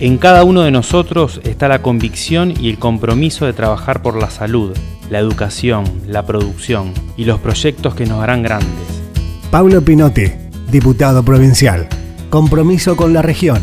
En cada uno de nosotros está la convicción y el compromiso de trabajar por la salud, la educación, la producción y los proyectos que nos harán grandes. Pablo Pinotti, diputado provincial. Compromiso con la región.